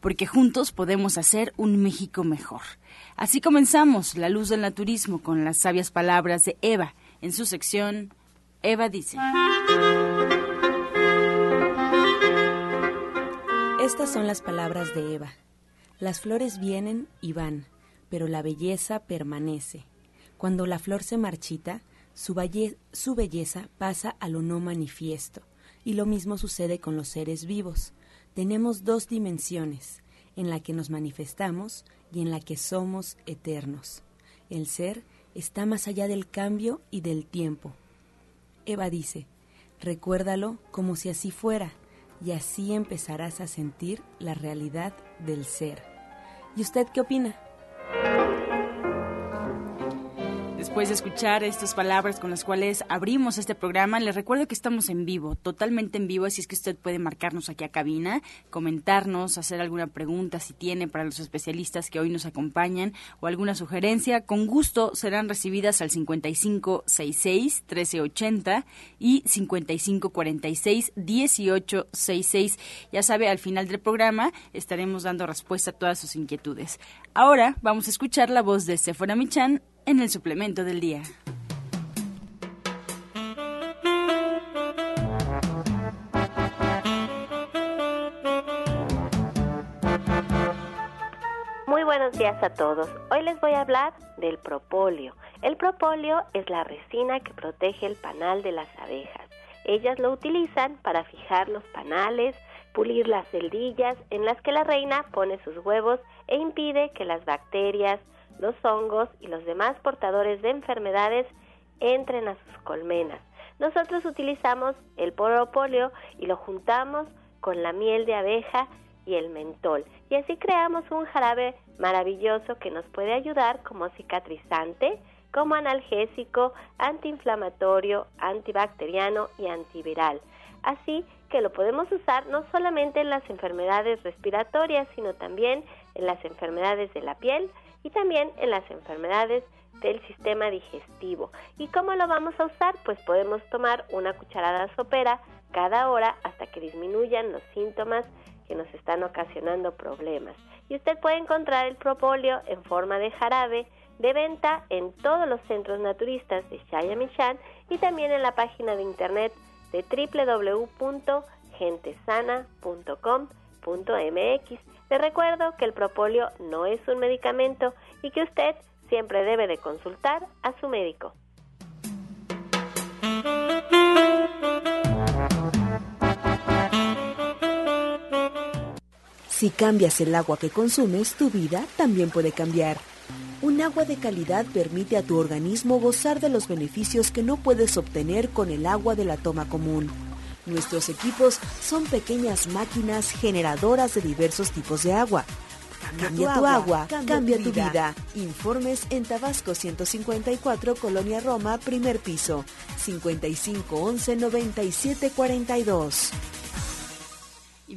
porque juntos podemos hacer un México mejor. Así comenzamos La Luz del Naturismo con las sabias palabras de Eva en su sección Eva dice. Estas son las palabras de Eva. Las flores vienen y van, pero la belleza permanece. Cuando la flor se marchita, su, belleza pasa a lo no manifiesto, y lo mismo sucede con los seres vivos tenemos dos dimensiones, en la que nos manifestamos y en la que somos eternos. El ser está más allá del cambio y del tiempo. Eva dice, recuérdalo como si así fuera, y así empezarás a sentir la realidad del ser. ¿Y usted qué opina? Después de escuchar estas palabras con las cuales abrimos este programa, les recuerdo que estamos en vivo, totalmente en vivo, así es que usted puede marcarnos aquí a cabina, comentarnos, hacer alguna pregunta si tiene para los especialistas que hoy nos acompañan o alguna sugerencia. Con gusto serán recibidas al 5566-1380 y 5546-1866. Ya sabe, al final del programa estaremos dando respuesta a todas sus inquietudes. Ahora vamos a escuchar la voz de Sephora Michan en el suplemento del día. Muy buenos días a todos. Hoy les voy a hablar del propóleo. El propóleo es la resina que protege el panal de las abejas. Ellas lo utilizan para fijar los panales, pulir las celdillas en las que la reina pone sus huevos e impide que las bacterias, los hongos y los demás portadores de enfermedades entren a sus colmenas. Nosotros utilizamos el propóleo y lo juntamos con la miel de abeja y el mentol. Y así creamos un jarabe maravilloso que nos puede ayudar como cicatrizante, como analgésico, antiinflamatorio, antibacteriano y antiviral. Así que lo podemos usar no solamente en las enfermedades respiratorias, sino también en las enfermedades de la piel, y también en las enfermedades del sistema digestivo. ¿Y cómo lo vamos a usar? Pues podemos tomar una cucharada sopera cada hora hasta que disminuyan los síntomas que nos están ocasionando problemas. Y usted puede encontrar el propóleo en forma de jarabe de venta en todos los centros naturistas de Shayamishan y también en la página de internet de www.gentesana.com.mx le recuerdo que el propóleo no es un medicamento y que usted siempre debe de consultar a su médico. Si cambias el agua que consumes, tu vida también puede cambiar. Un agua de calidad permite a tu organismo gozar de los beneficios que no puedes obtener con el agua de la toma común. Nuestros equipos son pequeñas máquinas generadoras de diversos tipos de agua. Cambia, tu agua, cambia, tu vida. Informes en Tabasco 154, Colonia Roma, primer piso, 55 11 97 42.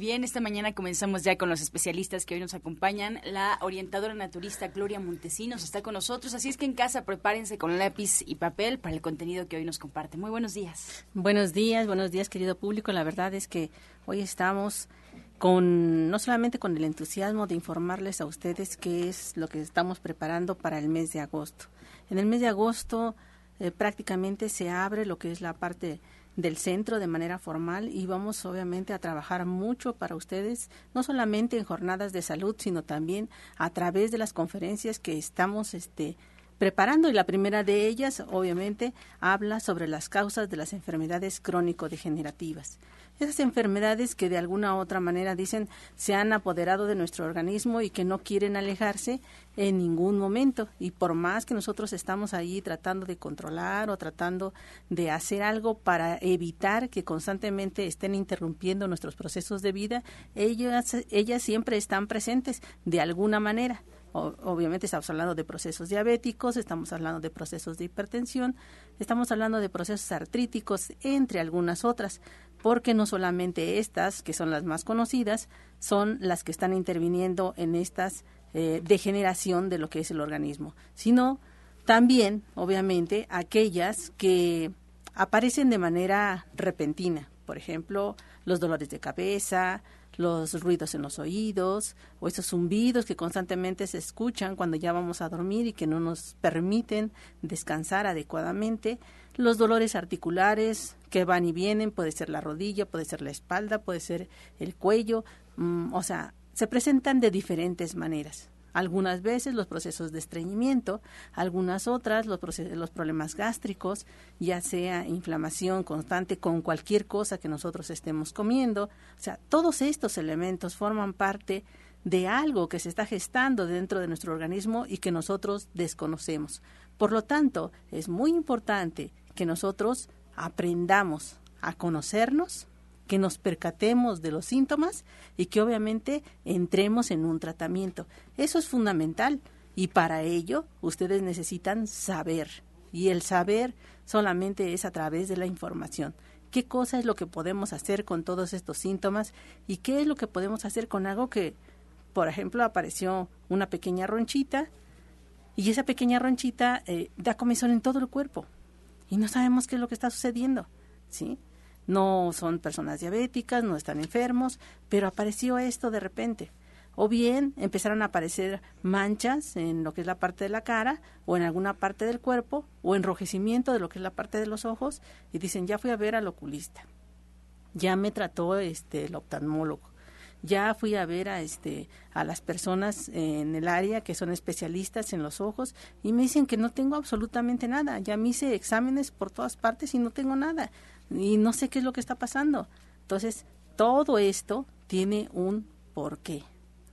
Bien, esta mañana comenzamos ya con los especialistas que hoy nos acompañan. La orientadora naturista Gloria Montesinos está con nosotros, así es que en casa prepárense con lápiz y papel para el contenido que hoy nos comparte. Muy buenos días. Buenos días, buenos días querido público. La verdad es que hoy estamos con no solamente con el entusiasmo de informarles a ustedes qué es lo que estamos preparando para el mes de agosto. En el mes de agosto eh, prácticamente se abre lo que es la parte del centro de manera formal y vamos obviamente a trabajar mucho para ustedes, no solamente en jornadas de salud, sino también a través de las conferencias que estamos este preparando y la primera de ellas obviamente habla sobre las causas de las enfermedades crónico-degenerativas. Esas enfermedades que de alguna u otra manera dicen se han apoderado de nuestro organismo y que no quieren alejarse en ningún momento. Y por más que nosotros estamos ahí tratando de controlar o tratando de hacer algo para evitar que constantemente estén interrumpiendo nuestros procesos de vida, ellas, ellas siempre están presentes de alguna manera obviamente estamos hablando de procesos diabéticos, estamos hablando de procesos de hipertensión, estamos hablando de procesos artríticos, entre algunas otras, porque no solamente estas, que son las más conocidas, son las que están interviniendo en estas eh, degeneración de lo que es el organismo, sino también, obviamente, aquellas que aparecen de manera repentina, por ejemplo, los dolores de cabeza, los ruidos en los oídos o esos zumbidos que constantemente se escuchan cuando ya vamos a dormir y que no nos permiten descansar adecuadamente, los dolores articulares que van y vienen, puede ser la rodilla, puede ser la espalda, puede ser el cuello, mm, o sea, se presentan de diferentes maneras. Algunas veces los procesos de estreñimiento, algunas otras los, los problemas gástricos, ya sea inflamación constante con cualquier cosa que nosotros estemos comiendo. O sea, todos estos elementos forman parte de algo que se está gestando dentro de nuestro organismo y que nosotros desconocemos. Por lo tanto, es muy importante que nosotros aprendamos a conocernos, que nos percatemos de los síntomas y que obviamente entremos en un tratamiento. Eso es fundamental y para ello ustedes necesitan saber y el saber solamente es a través de la información. ¿Qué cosa es lo que podemos hacer con todos estos síntomas y qué es lo que podemos hacer con algo que, por ejemplo, apareció una pequeña ronchita y esa pequeña ronchita eh, da comezón en todo el cuerpo y no sabemos qué es lo que está sucediendo, ¿sí? no son personas diabéticas, no están enfermos, pero apareció esto de repente. O bien empezaron a aparecer manchas en lo que es la parte de la cara o en alguna parte del cuerpo o enrojecimiento de lo que es la parte de los ojos y dicen, ya fui a ver al oculista, ya me trató este, el oftalmólogo, ya fui a ver a este a las personas en el área que son especialistas en los ojos y me dicen que no tengo absolutamente nada ya me hice exámenes por todas partes y no tengo nada y no sé qué es lo que está pasando. Entonces, todo esto tiene un porqué.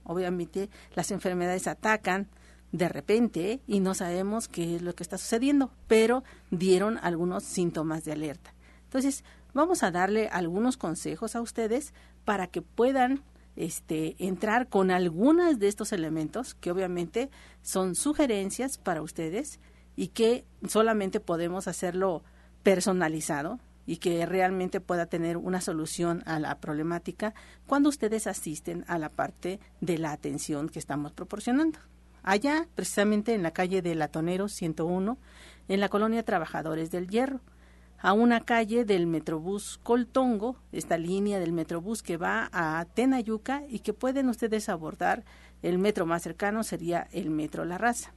Obviamente, las enfermedades atacan de repente y no sabemos qué es lo que está sucediendo, pero dieron algunos síntomas de alerta. Entonces, vamos a darle algunos consejos a ustedes para que puedan este, entrar con algunos de estos elementos que obviamente son sugerencias para ustedes y que solamente podemos hacerlo personalizado y que realmente pueda tener una solución a la problemática cuando ustedes asisten a la parte de la atención que estamos proporcionando. Allá, precisamente en la calle de Latonero 101, en la colonia Trabajadores del Hierro, a una calle del Metrobús Coltongo, esta línea del Metrobús que va a Tenayuca y que pueden ustedes abordar. El metro más cercano sería el Metro La Raza.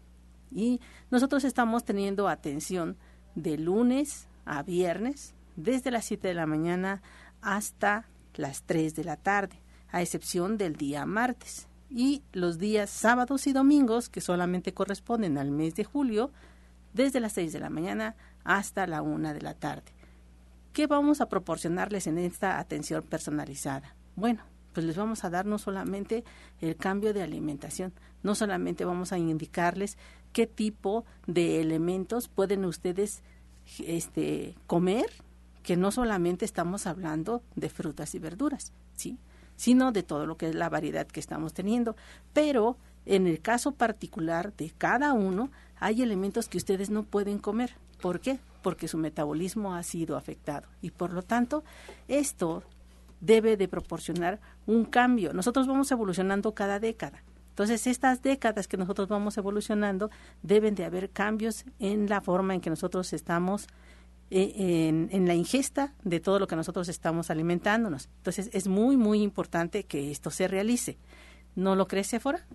Y nosotros estamos teniendo atención de lunes a viernes desde las 7 de la mañana hasta las 3 de la tarde, a excepción del día martes. Y los días sábados y domingos, que solamente corresponden al mes de julio, desde las 6 de la mañana hasta la 1 de la tarde. ¿Qué vamos a proporcionarles en esta atención personalizada? Bueno, pues les vamos a dar no solamente el cambio de alimentación, no solamente vamos a indicarles qué tipo de elementos pueden ustedes este, comer que no solamente estamos hablando de frutas y verduras, ¿sí? sino de todo lo que es la variedad que estamos teniendo. Pero en el caso particular de cada uno, hay elementos que ustedes no pueden comer. ¿Por qué? Porque su metabolismo ha sido afectado. Y por lo tanto, esto debe de proporcionar un cambio. Nosotros vamos evolucionando cada década. Entonces, estas décadas que nosotros vamos evolucionando, deben de haber cambios en la forma en que nosotros estamos eh, en, la ingesta de todo lo que nosotros estamos alimentándonos. Entonces es muy, muy importante que esto se realice. ¿No lo crees, Sephora?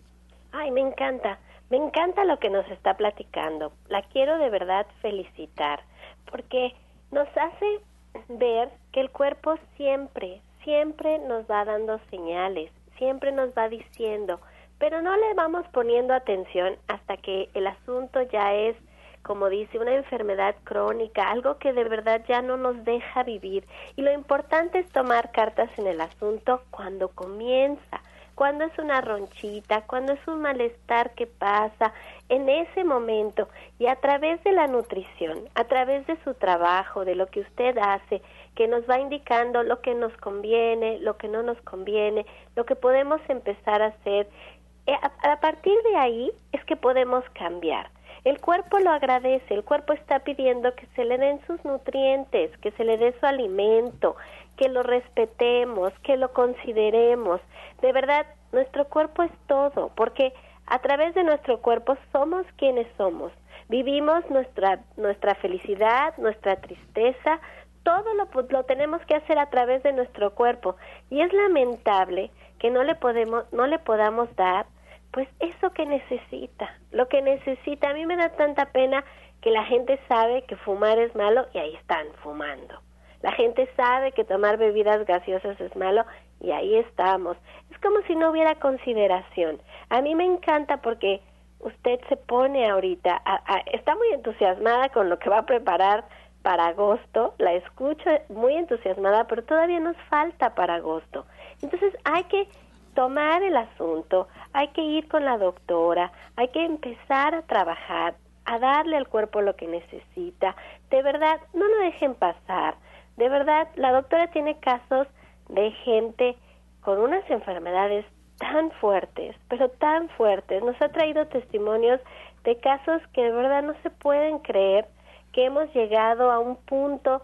Ay, me encanta. Me encanta lo que nos está platicando. La quiero de verdad felicitar porque nos hace ver que el cuerpo siempre, siempre nos va dando señales, siempre nos va diciendo, pero no le vamos poniendo atención hasta que el asunto ya es como dice, una enfermedad crónica, algo que de verdad ya no nos deja vivir. Y lo importante es tomar cartas en el asunto cuando comienza, cuando es una ronchita, cuando es un malestar que pasa, en ese momento y a través de la nutrición, a través de su trabajo, de lo que usted hace, que nos va indicando lo que nos conviene, lo que no nos conviene, lo que podemos empezar a hacer. Eh, a partir de ahí es que podemos cambiar. El cuerpo lo agradece, el cuerpo está pidiendo que se le den sus nutrientes, que se le dé su alimento, que lo respetemos, que lo consideremos. De verdad, nuestro cuerpo es todo, porque a través de nuestro cuerpo somos quienes somos. Vivimos nuestra, nuestra felicidad, nuestra tristeza, todo lo, lo tenemos que hacer a través de nuestro cuerpo. Y es lamentable que no le, podemos, no le podamos dar pues eso que necesita, lo que necesita. A mí me da tanta pena que la gente sabe que fumar es malo y ahí están fumando. La gente sabe que tomar bebidas gaseosas es malo y ahí estamos. Es como si no hubiera consideración. A mí me encanta porque usted se pone ahorita, está muy entusiasmada con lo que va a preparar para agosto, la escucho muy entusiasmada, pero todavía nos falta para agosto. Entonces hay que tomar el asunto, hay que ir con la doctora, hay que empezar a trabajar, a darle al cuerpo lo que necesita. De verdad, no lo dejen pasar. De verdad, la doctora tiene casos de gente con unas enfermedades tan fuertes, pero tan fuertes. Nos ha traído testimonios de casos que de verdad no se pueden creer que hemos llegado a un punto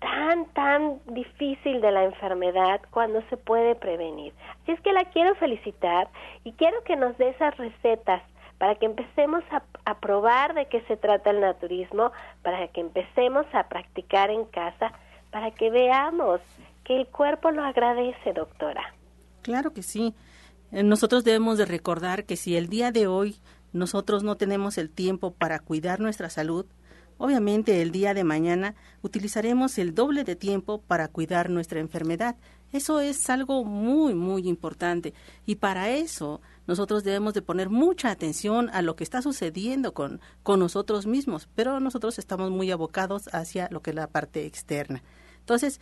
tan, tan difícil de la enfermedad cuando se puede prevenir. Así es que la quiero felicitar y quiero que nos dé esas recetas para que empecemos a, a, probar de qué se trata el naturismo, para que empecemos a practicar en casa, para que veamos que el cuerpo lo agradece, doctora. Claro que sí. Eh, nosotros debemos de recordar que si el día de hoy nosotros no tenemos el tiempo para cuidar nuestra salud, Obviamente el día de mañana utilizaremos el doble de tiempo para cuidar nuestra enfermedad. Eso es algo muy, muy importante. Y para eso nosotros debemos de poner mucha atención a lo que está sucediendo con, con nosotros mismos, pero nosotros estamos muy abocados hacia lo que es la parte externa. Entonces,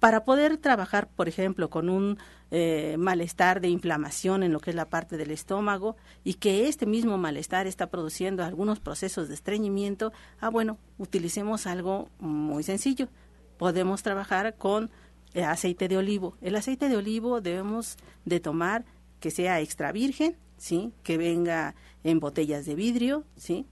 para poder trabajar, por ejemplo, con un eh, malestar de inflamación en lo que es la parte del estómago y que este mismo malestar está produciendo algunos procesos de estreñimiento, ah, bueno, utilicemos algo muy sencillo. Podemos trabajar con eh, aceite de olivo. El aceite de olivo debemos de tomar que sea extra virgen, ¿sí? Que venga en botellas de vidrio, ¿sí?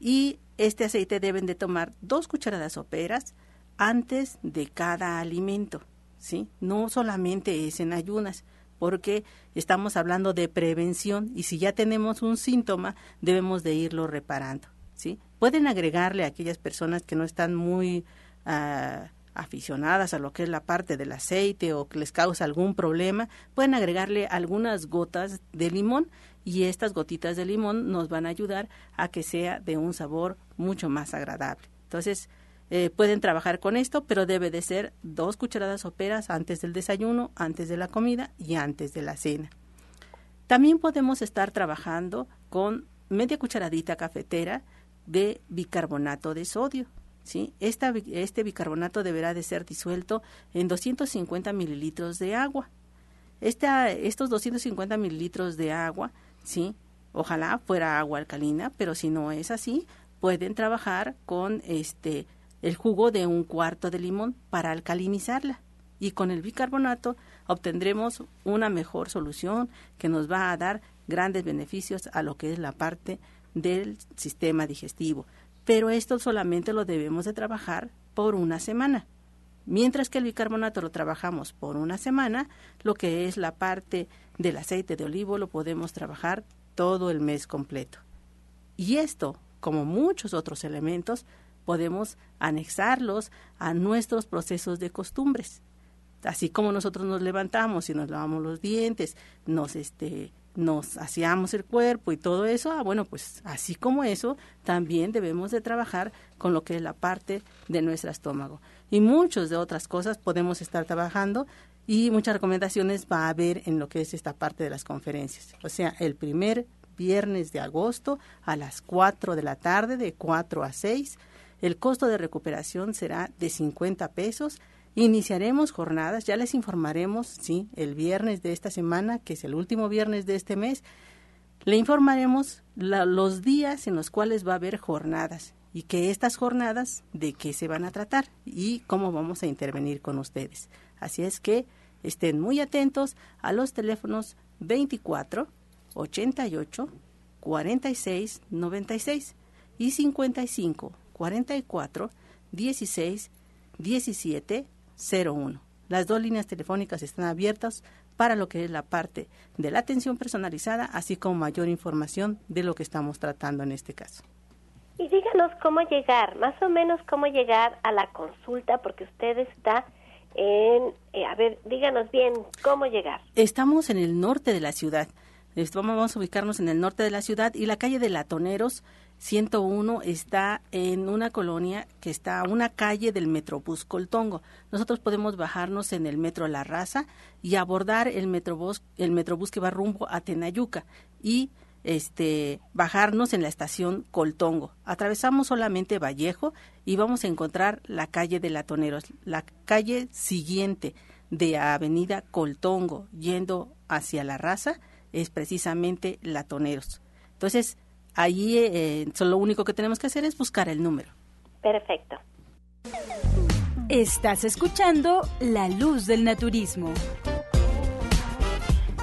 Y este aceite deben de tomar dos cucharadas soperas, antes de cada alimento, ¿sí? No solamente es en ayunas, porque estamos hablando de prevención y si ya tenemos un síntoma, debemos de irlo reparando, ¿sí? Pueden agregarle a aquellas personas que no están muy uh, aficionadas a lo que es la parte del aceite o que les causa algún problema, pueden agregarle algunas gotas de limón y estas gotitas de limón nos van a ayudar a que sea de un sabor mucho más agradable. Entonces, eh, pueden trabajar con esto, pero debe de ser dos cucharadas soperas antes del desayuno, antes de la comida y antes de la cena. También podemos estar trabajando con media cucharadita cafetera de bicarbonato de sodio. ¿sí? Esta, este bicarbonato deberá de ser disuelto en 250 mililitros de agua. Estos 250 mililitros de agua, ¿sí? ojalá fuera agua alcalina, pero si no es así, pueden trabajar con este el jugo de un cuarto de limón para alcalinizarla y con el bicarbonato obtendremos una mejor solución que nos va a dar grandes beneficios a lo que es la parte del sistema digestivo. Pero esto solamente lo debemos de trabajar por una semana. Mientras que el bicarbonato lo trabajamos por una semana, lo que es la parte del aceite de olivo lo podemos trabajar todo el mes completo. Y esto, como muchos otros elementos, podemos anexarlos a nuestros procesos de costumbres. Así como nosotros nos levantamos y nos lavamos los dientes, nos este nos aseamos el cuerpo y todo eso, ah, bueno, pues así como eso, también debemos de trabajar con lo que es la parte de nuestro estómago. Y muchas de otras cosas podemos estar trabajando y muchas recomendaciones va a haber en lo que es esta parte de las conferencias. O sea, el primer viernes de agosto a las 4 de la tarde, de 4 a 6. El costo de recuperación será de 50 pesos. Iniciaremos jornadas, ya les informaremos, sí, el viernes de esta semana, que es el último viernes de este mes, le informaremos los días en los cuales va a haber jornadas y que estas jornadas de qué se van a tratar y cómo vamos a intervenir con ustedes. Así es que estén muy atentos a los teléfonos 24 88 46 96 y 55 44 16 17 01. Las dos líneas telefónicas están abiertas para lo que es la parte de la atención personalizada, así como mayor información de lo que estamos tratando en este caso. Y díganos cómo llegar, más o menos cómo llegar a la consulta, porque usted está en, eh, a ver, díganos bien, ¿cómo llegar? Estamos en el norte de la ciudad. Vamos a ubicarnos en el norte de la ciudad y la calle de Latoneros 101 está en una colonia que está a una calle del Metrobús Coltongo. Nosotros podemos bajarnos en el Metro La Raza y abordar el Metrobús, el Metrobús que va rumbo a Tenayuca y este, bajarnos en la estación Coltongo. Atravesamos solamente Vallejo y vamos a encontrar la calle de Latoneros, la calle siguiente de Avenida Coltongo, yendo hacia la raza, es precisamente Latoneros. Entonces, allí eh, lo único que tenemos que hacer es buscar el número. Perfecto. Estás escuchando La Luz del Naturismo.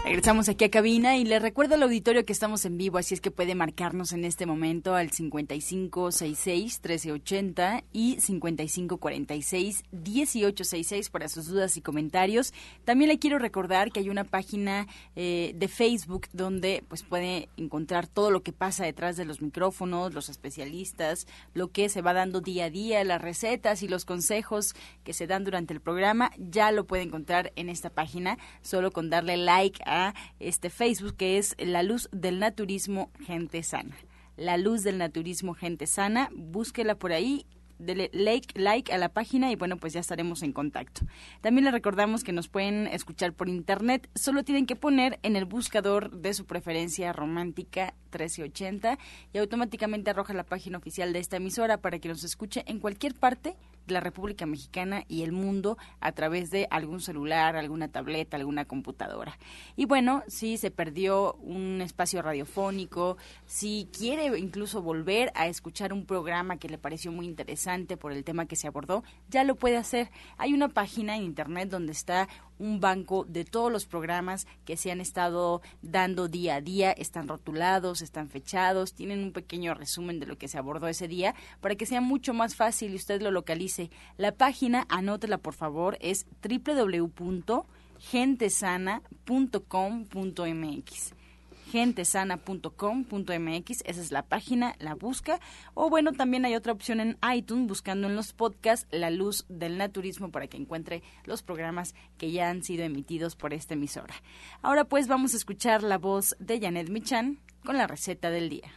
Regresamos aquí a cabina y le recuerdo al auditorio que estamos en vivo, así es que puede marcarnos en este momento al 5566-1380 y 5546-1866 para sus dudas y comentarios. También le quiero recordar que hay una página eh, de Facebook donde pues puede encontrar todo lo que pasa detrás de los micrófonos, los especialistas, lo que se va dando día a día, las recetas y los consejos que se dan durante el programa. Ya lo puede encontrar en esta página, solo con darle like a este Facebook que es La Luz del Naturismo Gente Sana. La Luz del Naturismo Gente Sana, búsquela por ahí dele like, like a la página y bueno, pues ya estaremos en contacto. También les recordamos que nos pueden escuchar por internet, solo tienen que poner en el buscador de su preferencia romántica 1380 y automáticamente arroja la página oficial de esta emisora para que nos escuche en cualquier parte la República Mexicana y el mundo a través de algún celular, alguna tableta, alguna computadora. Y bueno, si se perdió un espacio radiofónico, si quiere incluso volver a escuchar un programa que le pareció muy interesante por el tema que se abordó, ya lo puede hacer. Hay una página en internet donde está un banco de todos los programas que se han estado dando día a día, están rotulados, están fechados, tienen un pequeño resumen de lo que se abordó ese día para que sea mucho más fácil y usted lo localice. La página, anótela por favor, es www.gentesana.com.mx gentesana.com.mx, esa es la página, la busca. O bueno, también hay otra opción en iTunes, buscando en los podcasts La Luz del Naturismo para que encuentre los programas que ya han sido emitidos por esta emisora. Ahora pues vamos a escuchar la voz de Janet Michan con la receta del día.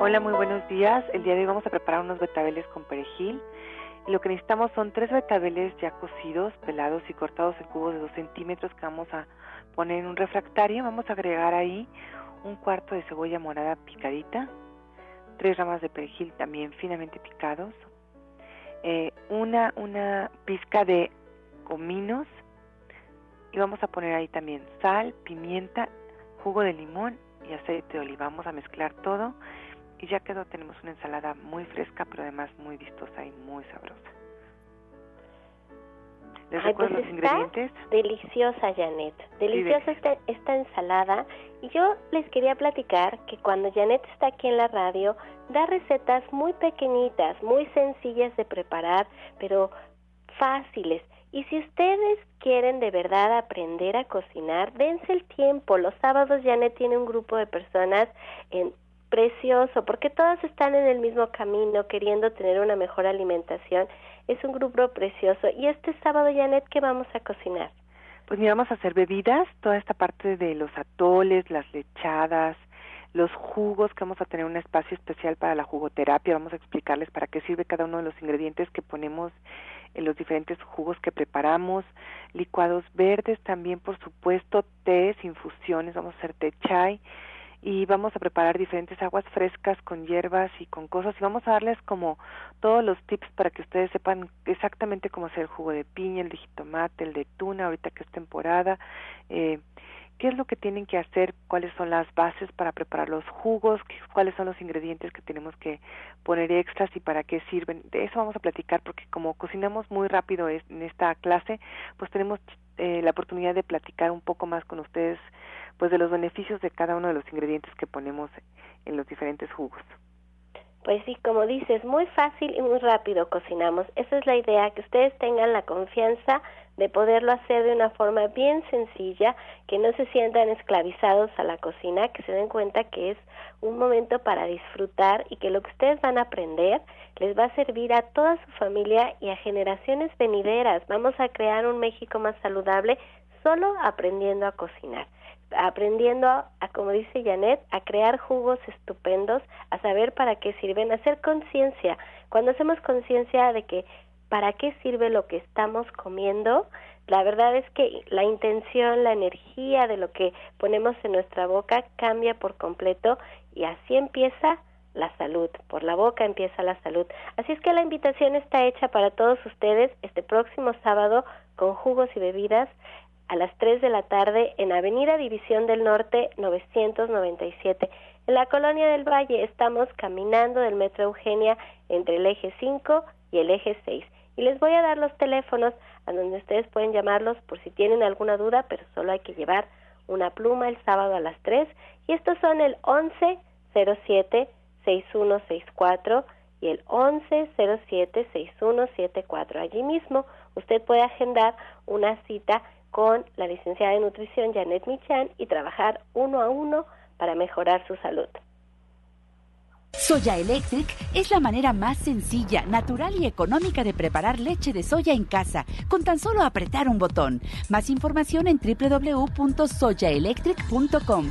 Hola, muy buenos días. El día de hoy vamos a preparar unos betabeles con perejil lo que necesitamos son tres betabeles ya cocidos, pelados y cortados en cubos de 2 centímetros que vamos a poner en un refractario. Vamos a agregar ahí un cuarto de cebolla morada picadita, tres ramas de perejil también finamente picados, eh, una, una pizca de cominos y vamos a poner ahí también sal, pimienta, jugo de limón y aceite de oliva. Vamos a mezclar todo y ya quedó, tenemos una ensalada muy fresca, pero además muy vistosa y muy sabrosa. ¿Les recuerdo pues los ingredientes? Deliciosa, Janet. Deliciosa esta, esta ensalada. Y yo les quería platicar que cuando Janet está aquí en la radio, da recetas muy pequeñitas, muy sencillas de preparar, pero fáciles. Y si ustedes quieren de verdad aprender a cocinar, dense el tiempo. Los sábados Janet tiene un grupo de personas en precioso, porque todas están en el mismo camino, queriendo tener una mejor alimentación. Es un grupo precioso. Y este sábado, Janet, ¿qué vamos a cocinar? Pues mira, vamos a hacer bebidas, toda esta parte de los atoles, las lechadas, los jugos, que vamos a tener un espacio especial para la jugoterapia, vamos a explicarles para qué sirve cada uno de los ingredientes que ponemos en los diferentes jugos que preparamos, licuados verdes también, por supuesto, tés, infusiones, vamos a hacer té chai y vamos a preparar diferentes aguas frescas con hierbas y con cosas y vamos a darles como todos los tips para que ustedes sepan exactamente cómo hacer el jugo de piña, el de jitomate, el de tuna, ahorita que es temporada, eh, qué es lo que tienen que hacer, cuáles son las bases para preparar los jugos, cuáles son los ingredientes que tenemos que poner extras y para qué sirven. De eso vamos a platicar porque como cocinamos muy rápido en esta clase, pues tenemos eh, la oportunidad de platicar un poco más con ustedes pues de los beneficios de cada uno de los ingredientes que ponemos en los diferentes jugos. Pues sí, como dices, muy fácil y muy rápido cocinamos. Esa es la idea, que ustedes tengan la confianza de poderlo hacer de una forma bien sencilla, que no se sientan esclavizados a la cocina, que se den cuenta que es un momento para disfrutar y que lo que ustedes van a aprender les va a servir a toda su familia y a generaciones venideras. Vamos a crear un México más saludable solo aprendiendo a cocinar aprendiendo a, como dice Janet, a crear jugos estupendos, a saber para qué sirven, a hacer conciencia. Cuando hacemos conciencia de que para qué sirve lo que estamos comiendo, la verdad es que la intención, la energía de lo que ponemos en nuestra boca cambia por completo y así empieza la salud, por la boca empieza la salud. Así es que la invitación está hecha para todos ustedes este próximo sábado con jugos y bebidas a las 3 de la tarde en Avenida División del Norte 997. En la Colonia del Valle estamos caminando del Metro Eugenia entre el eje 5 y el eje 6. Y les voy a dar los teléfonos a donde ustedes pueden llamarlos por si tienen alguna duda, pero solo hay que llevar una pluma el sábado a las 3. Y estos son el 1107 6164 y el 1107 6174. Allí mismo usted puede agendar una cita con la licenciada de nutrición Janet Michan y trabajar uno a uno para mejorar su salud. Soya Electric es la manera más sencilla, natural y económica de preparar leche de soya en casa, con tan solo apretar un botón. Más información en www.soyaelectric.com.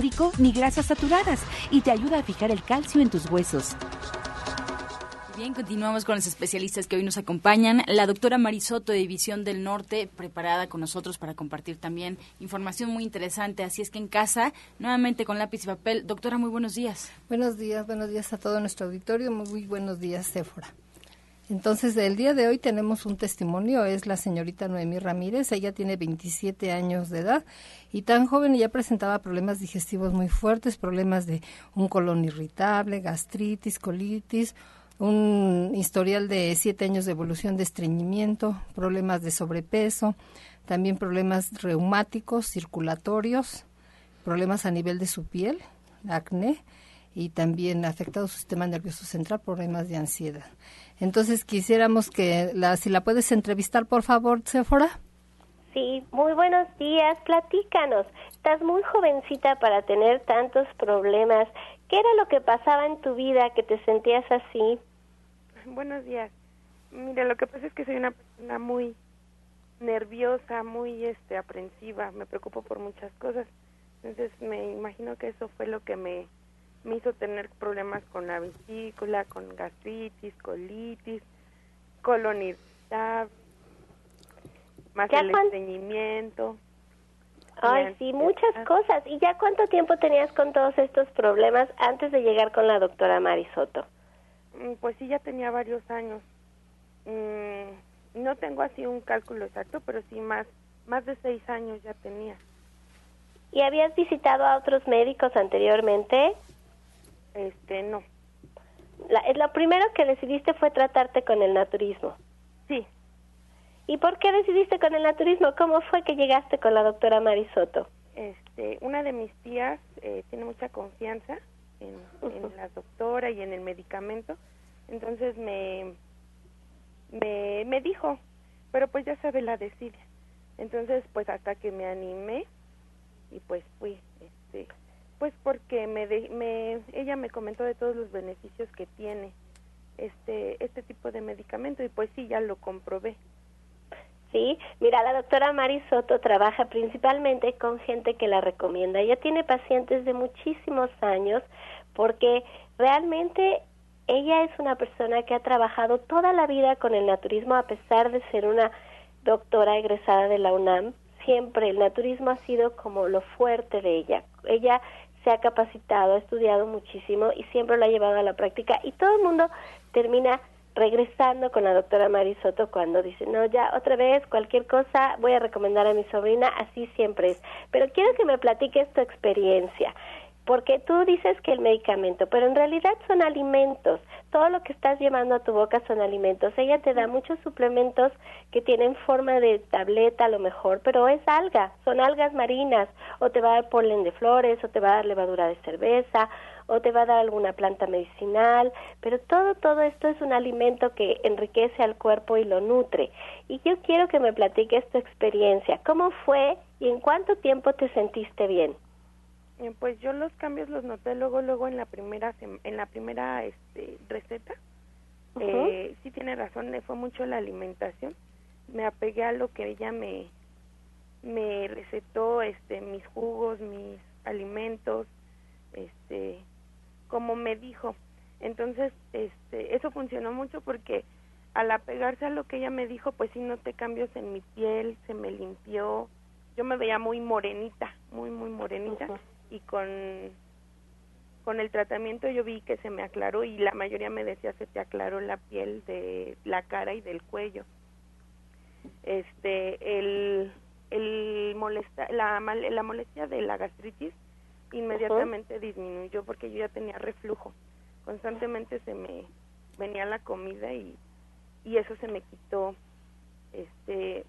ni grasas saturadas y te ayuda a fijar el calcio en tus huesos. Bien, continuamos con los especialistas que hoy nos acompañan. La doctora Marisoto de División del Norte, preparada con nosotros para compartir también información muy interesante. Así es que en casa, nuevamente con lápiz y papel. Doctora, muy buenos días. Buenos días, buenos días a todo nuestro auditorio. Muy buenos días, Sephora. Entonces, el día de hoy tenemos un testimonio, es la señorita Noemí Ramírez, ella tiene 27 años de edad y tan joven ya presentaba problemas digestivos muy fuertes, problemas de un colon irritable, gastritis, colitis, un historial de siete años de evolución de estreñimiento, problemas de sobrepeso, también problemas reumáticos, circulatorios, problemas a nivel de su piel, acné y también afectado su sistema nervioso central, problemas de ansiedad. Entonces quisiéramos que la, si la puedes entrevistar, por favor, Sephora. Sí, muy buenos días, platícanos. Estás muy jovencita para tener tantos problemas. ¿Qué era lo que pasaba en tu vida que te sentías así? Buenos días. Mira, lo que pasa es que soy una persona muy nerviosa, muy este aprensiva, me preocupo por muchas cosas. Entonces me imagino que eso fue lo que me, me hizo tener problemas con la vesícula, con gastritis, colitis, colon irritable, más el estreñimiento. Ay, sí, muchas cosas. ¿Y ya cuánto tiempo tenías con todos estos problemas antes de llegar con la doctora Marisoto? Mm, pues sí, ya tenía varios años. Mm, no tengo así un cálculo exacto, pero sí más, más de seis años ya tenía. ¿Y habías visitado a otros médicos anteriormente? Este, no. La, lo primero que decidiste fue tratarte con el naturismo. Sí. ¿Y por qué decidiste con el naturismo? ¿Cómo fue que llegaste con la doctora Marisoto? Este, una de mis tías eh, tiene mucha confianza en, la doctora y en el medicamento. Entonces me, me, me dijo pero pues ya sabe la desidia. Entonces, pues hasta que me animé y pues fui, este, pues porque me, me ella me comentó de todos los beneficios que tiene este este tipo de medicamento y pues sí ya lo comprobé. Sí, mira, la doctora Mari Soto trabaja principalmente con gente que la recomienda. Ella tiene pacientes de muchísimos años porque realmente ella es una persona que ha trabajado toda la vida con el naturismo a pesar de ser una doctora egresada de la UNAM. Siempre el naturismo ha sido como lo fuerte de ella. Ella se ha capacitado, ha estudiado muchísimo y siempre lo ha llevado a la práctica y todo el mundo termina regresando con la doctora Marisoto cuando dice, no, ya otra vez, cualquier cosa, voy a recomendar a mi sobrina, así siempre es. Pero quiero que me platiques tu experiencia, porque tú dices que el medicamento, pero en realidad son alimentos, todo lo que estás llevando a tu boca son alimentos. Ella te da muchos suplementos que tienen forma de tableta a lo mejor, pero es alga, son algas marinas, o te va a dar polen de flores, o te va a dar levadura de cerveza, o te va a dar alguna planta medicinal, pero todo, todo esto es un alimento que enriquece al cuerpo y lo nutre. Y yo quiero que me platiques tu experiencia, cómo fue y en cuánto tiempo te sentiste bien. Eh, pues yo los cambios los noté luego, luego en la primera, en la primera este, receta. eh, sí tiene razón, fue mucho la alimentación. Me apegué a lo que ella me, me recetó, este, mis jugos, mis alimentos, este, como me dijo. Entonces, este, eso funcionó mucho porque al apegarse a lo que ella me dijo, pues sí noté cambios en mi piel, se me limpió, yo me veía muy morenita, muy, muy morenita, y con, con el tratamiento yo vi que se me aclaró y la mayoría me decía se te aclaró la piel de la cara y del cuello. Este, el, el molesta, la, la molestia de la gastritis inmediatamente disminuyó porque yo ya tenía reflujo. Constantemente se me venía la comida y, y eso se me quitó. Este,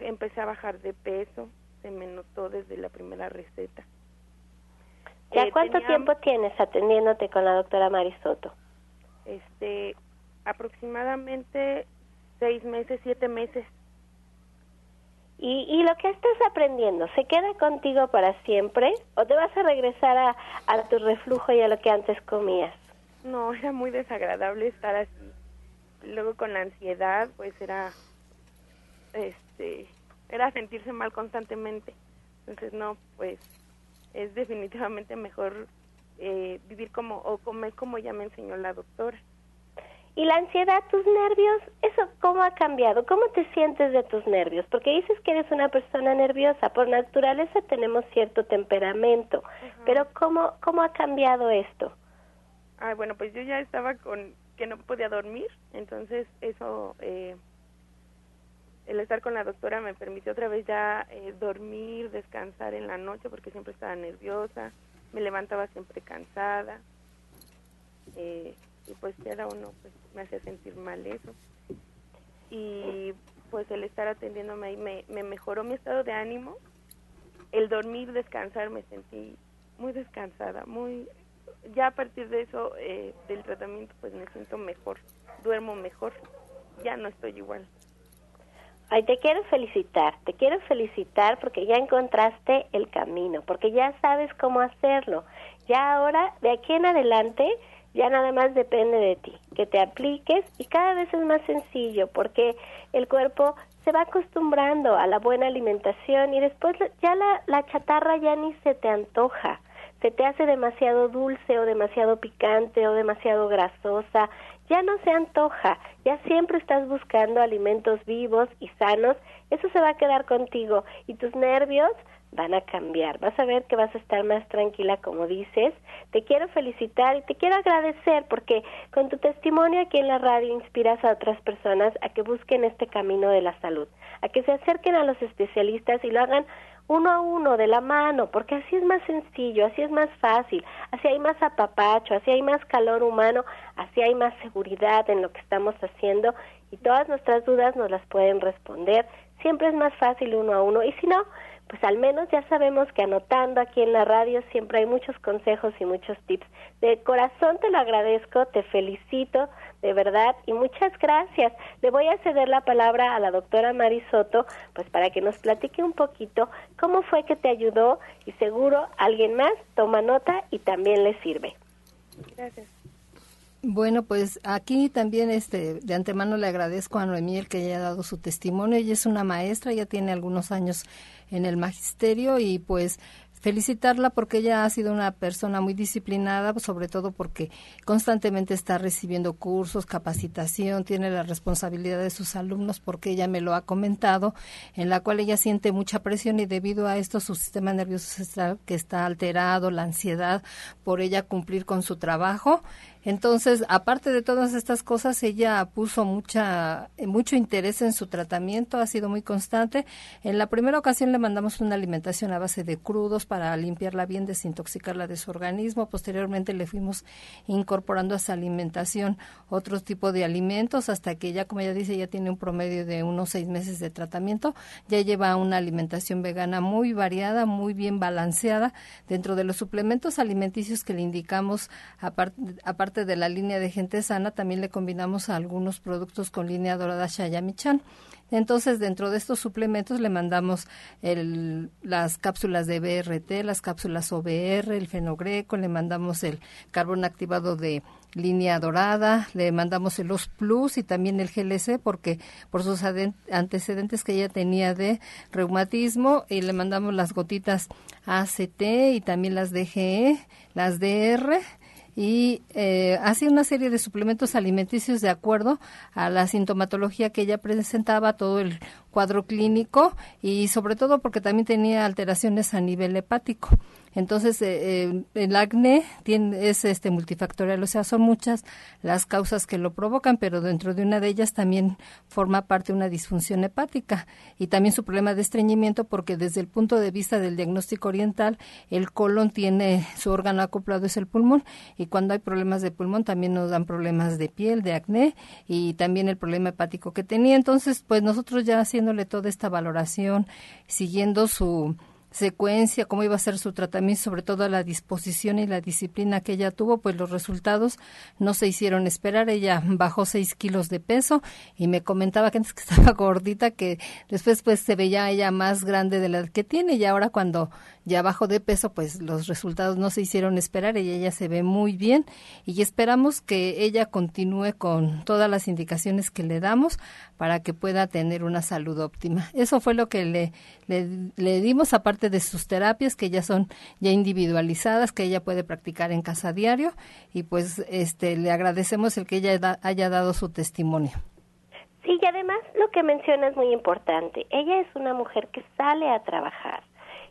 empecé a bajar de peso, se me notó desde la primera receta. ¿Ya eh, cuánto tiempo tienes atendiéndote con la doctora Marisoto? Este, aproximadamente seis meses, siete meses. ¿Y, y lo que estás aprendiendo, se queda contigo para siempre o te vas a regresar a, a tu reflujo y a lo que antes comías? No, era muy desagradable estar así. Luego con la ansiedad, pues era, este, era sentirse mal constantemente. Entonces no, pues es definitivamente mejor eh, vivir como o comer como ya me enseñó la doctora. ¿Y la ansiedad, tus nervios? ¿Eso cómo ha cambiado? ¿Cómo te sientes de tus nervios? Porque dices que eres una persona nerviosa. Por naturaleza tenemos cierto temperamento. Pero ¿cómo, ¿cómo ha cambiado esto? Ah, bueno, pues yo ya estaba con que no podía dormir. Entonces eso, eh, el estar con la doctora me permitió otra vez ya eh, dormir, descansar en la noche porque siempre estaba nerviosa. Me levantaba siempre cansada. Eh, y pues cada uno pues me hacía sentir mal eso y pues el estar atendiéndome ahí me, me mejoró mi estado de ánimo el dormir descansar me sentí muy descansada muy ya a partir de eso eh, del tratamiento pues me siento mejor duermo mejor ya no estoy igual Ay, te quiero felicitar, te quiero felicitar porque ya encontraste el camino, porque ya sabes cómo hacerlo. Ya ahora, de aquí en adelante, ya nada más depende de ti, que te apliques y cada vez es más sencillo porque el cuerpo se va acostumbrando a la buena alimentación y después ya la, la chatarra ya ni se te antoja, se te hace demasiado dulce o demasiado picante o demasiado grasosa, ya no se antoja, ya siempre estás buscando alimentos vivos y sanos, eso se va a quedar contigo y tus nervios van a cambiar. Vas a ver que vas a estar más tranquila, como dices. Te quiero felicitar y te quiero agradecer porque con tu testimonio aquí en la radio inspiras a otras personas a que busquen este camino de la salud, a que se acerquen a los especialistas y lo hagan uno a uno, de la mano, porque así es más sencillo, así es más fácil, así hay más apapacho, así hay más calor humano, así hay más seguridad en lo que estamos haciendo y todas nuestras dudas nos las pueden responder. Siempre es más fácil uno a uno y si no, pues al menos ya sabemos que anotando aquí en la radio siempre hay muchos consejos y muchos tips. De corazón te lo agradezco, te felicito de verdad, y muchas gracias. Le voy a ceder la palabra a la doctora Marisoto, pues para que nos platique un poquito cómo fue que te ayudó y seguro alguien más toma nota y también le sirve. Gracias. Bueno, pues aquí también este de antemano le agradezco a Noemí el que haya dado su testimonio. Ella es una maestra, ya tiene algunos años en el magisterio y pues felicitarla porque ella ha sido una persona muy disciplinada, sobre todo porque constantemente está recibiendo cursos, capacitación, tiene la responsabilidad de sus alumnos porque ella me lo ha comentado, en la cual ella siente mucha presión y debido a esto su sistema nervioso está, que está alterado, la ansiedad por ella cumplir con su trabajo entonces, aparte de todas estas cosas, ella puso mucha, mucho interés en su tratamiento, ha sido muy constante. En la primera ocasión le mandamos una alimentación a base de crudos para limpiarla bien, desintoxicarla de su organismo. Posteriormente le fuimos incorporando a esa alimentación otro tipo de alimentos hasta que ya, como ella dice, ya tiene un promedio de unos seis meses de tratamiento. Ya lleva una alimentación vegana muy variada, muy bien balanceada. Dentro de los suplementos alimenticios que le indicamos, aparte, aparte de la línea de gente sana, también le combinamos algunos productos con línea dorada Shayamichan. Entonces, dentro de estos suplementos le mandamos el, las cápsulas de BRT, las cápsulas OBR, el fenogreco, le mandamos el carbón activado de línea dorada, le mandamos el OS Plus y también el GLC porque por sus antecedentes que ella tenía de reumatismo y le mandamos las gotitas ACT y también las DGE, las DR y eh, hace una serie de suplementos alimenticios de acuerdo a la sintomatología que ella presentaba, todo el cuadro clínico y sobre todo porque también tenía alteraciones a nivel hepático. Entonces, eh, eh, el acné tiene, es este multifactorial, o sea, son muchas las causas que lo provocan, pero dentro de una de ellas también forma parte una disfunción hepática y también su problema de estreñimiento, porque desde el punto de vista del diagnóstico oriental, el colon tiene su órgano acoplado es el pulmón y cuando hay problemas de pulmón también nos dan problemas de piel, de acné y también el problema hepático que tenía. Entonces, pues nosotros ya haciéndole toda esta valoración, siguiendo su secuencia, cómo iba a ser su tratamiento, sobre todo la disposición y la disciplina que ella tuvo, pues los resultados no se hicieron esperar. Ella bajó seis kilos de peso y me comentaba que antes que estaba gordita, que después pues se veía ella más grande de la que tiene y ahora cuando ya bajó de peso, pues los resultados no se hicieron esperar ella se ve muy bien y esperamos que ella continúe con todas las indicaciones que le damos para que pueda tener una salud óptima. Eso fue lo que le, le, dimos, aparte de sus terapias que ya son ya individualizadas, que ella puede practicar en casa diario y pues este le agradecemos el que ella haya dado su testimonio. Sí, y además lo que menciona es muy importante. Ella es una mujer que sale a trabajar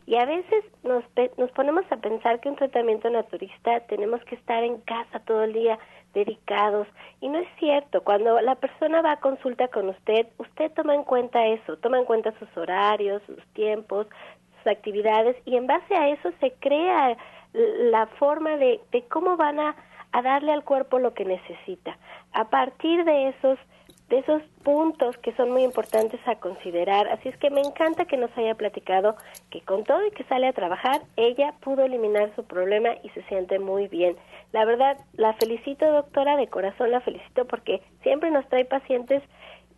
y a veces nos, nos ponemos a pensar que un tratamiento naturista tenemos que estar en casa todo el día dedicados. Y no es cierto, cuando la persona va a consulta con usted, usted toma en cuenta eso, toma en cuenta sus horarios, sus tiempos, sus actividades y en base a eso se crea la forma de, de cómo van a, a darle al cuerpo lo que necesita. A partir de esos de esos puntos que son muy importantes a considerar. Así es que me encanta que nos haya platicado que con todo y que sale a trabajar, ella pudo eliminar su problema y se siente muy bien. La verdad, la felicito doctora, de corazón la felicito porque siempre nos trae pacientes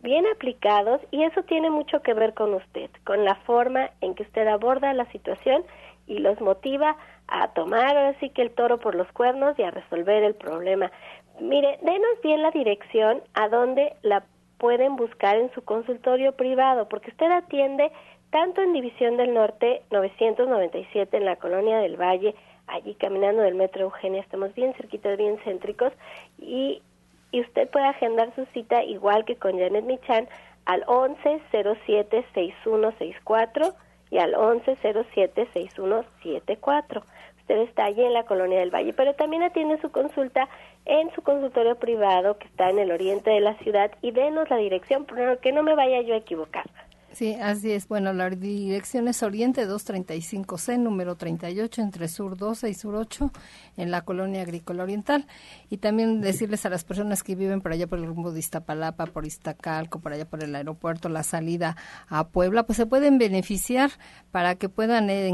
bien aplicados y eso tiene mucho que ver con usted, con la forma en que usted aborda la situación y los motiva a tomar ahora sí que el toro por los cuernos y a resolver el problema. Mire, denos bien la dirección a donde la pueden buscar en su consultorio privado, porque usted atiende tanto en División del Norte 997 en la Colonia del Valle, allí caminando del Metro Eugenia, estamos bien cerquitas, bien céntricos, y, y usted puede agendar su cita igual que con Janet Michan al 1107-6164 y al 1107-6174 usted está allí en la Colonia del Valle, pero también atiende su consulta en su consultorio privado que está en el oriente de la ciudad y denos la dirección, para que no me vaya yo a equivocar. Sí, así es. Bueno, la dirección es Oriente 235C, número 38, entre Sur 12 y Sur 8, en la Colonia Agrícola Oriental. Y también decirles a las personas que viven por allá por el rumbo de Iztapalapa, por Iztacalco, por allá por el aeropuerto, la salida a Puebla, pues se pueden beneficiar para que puedan eh,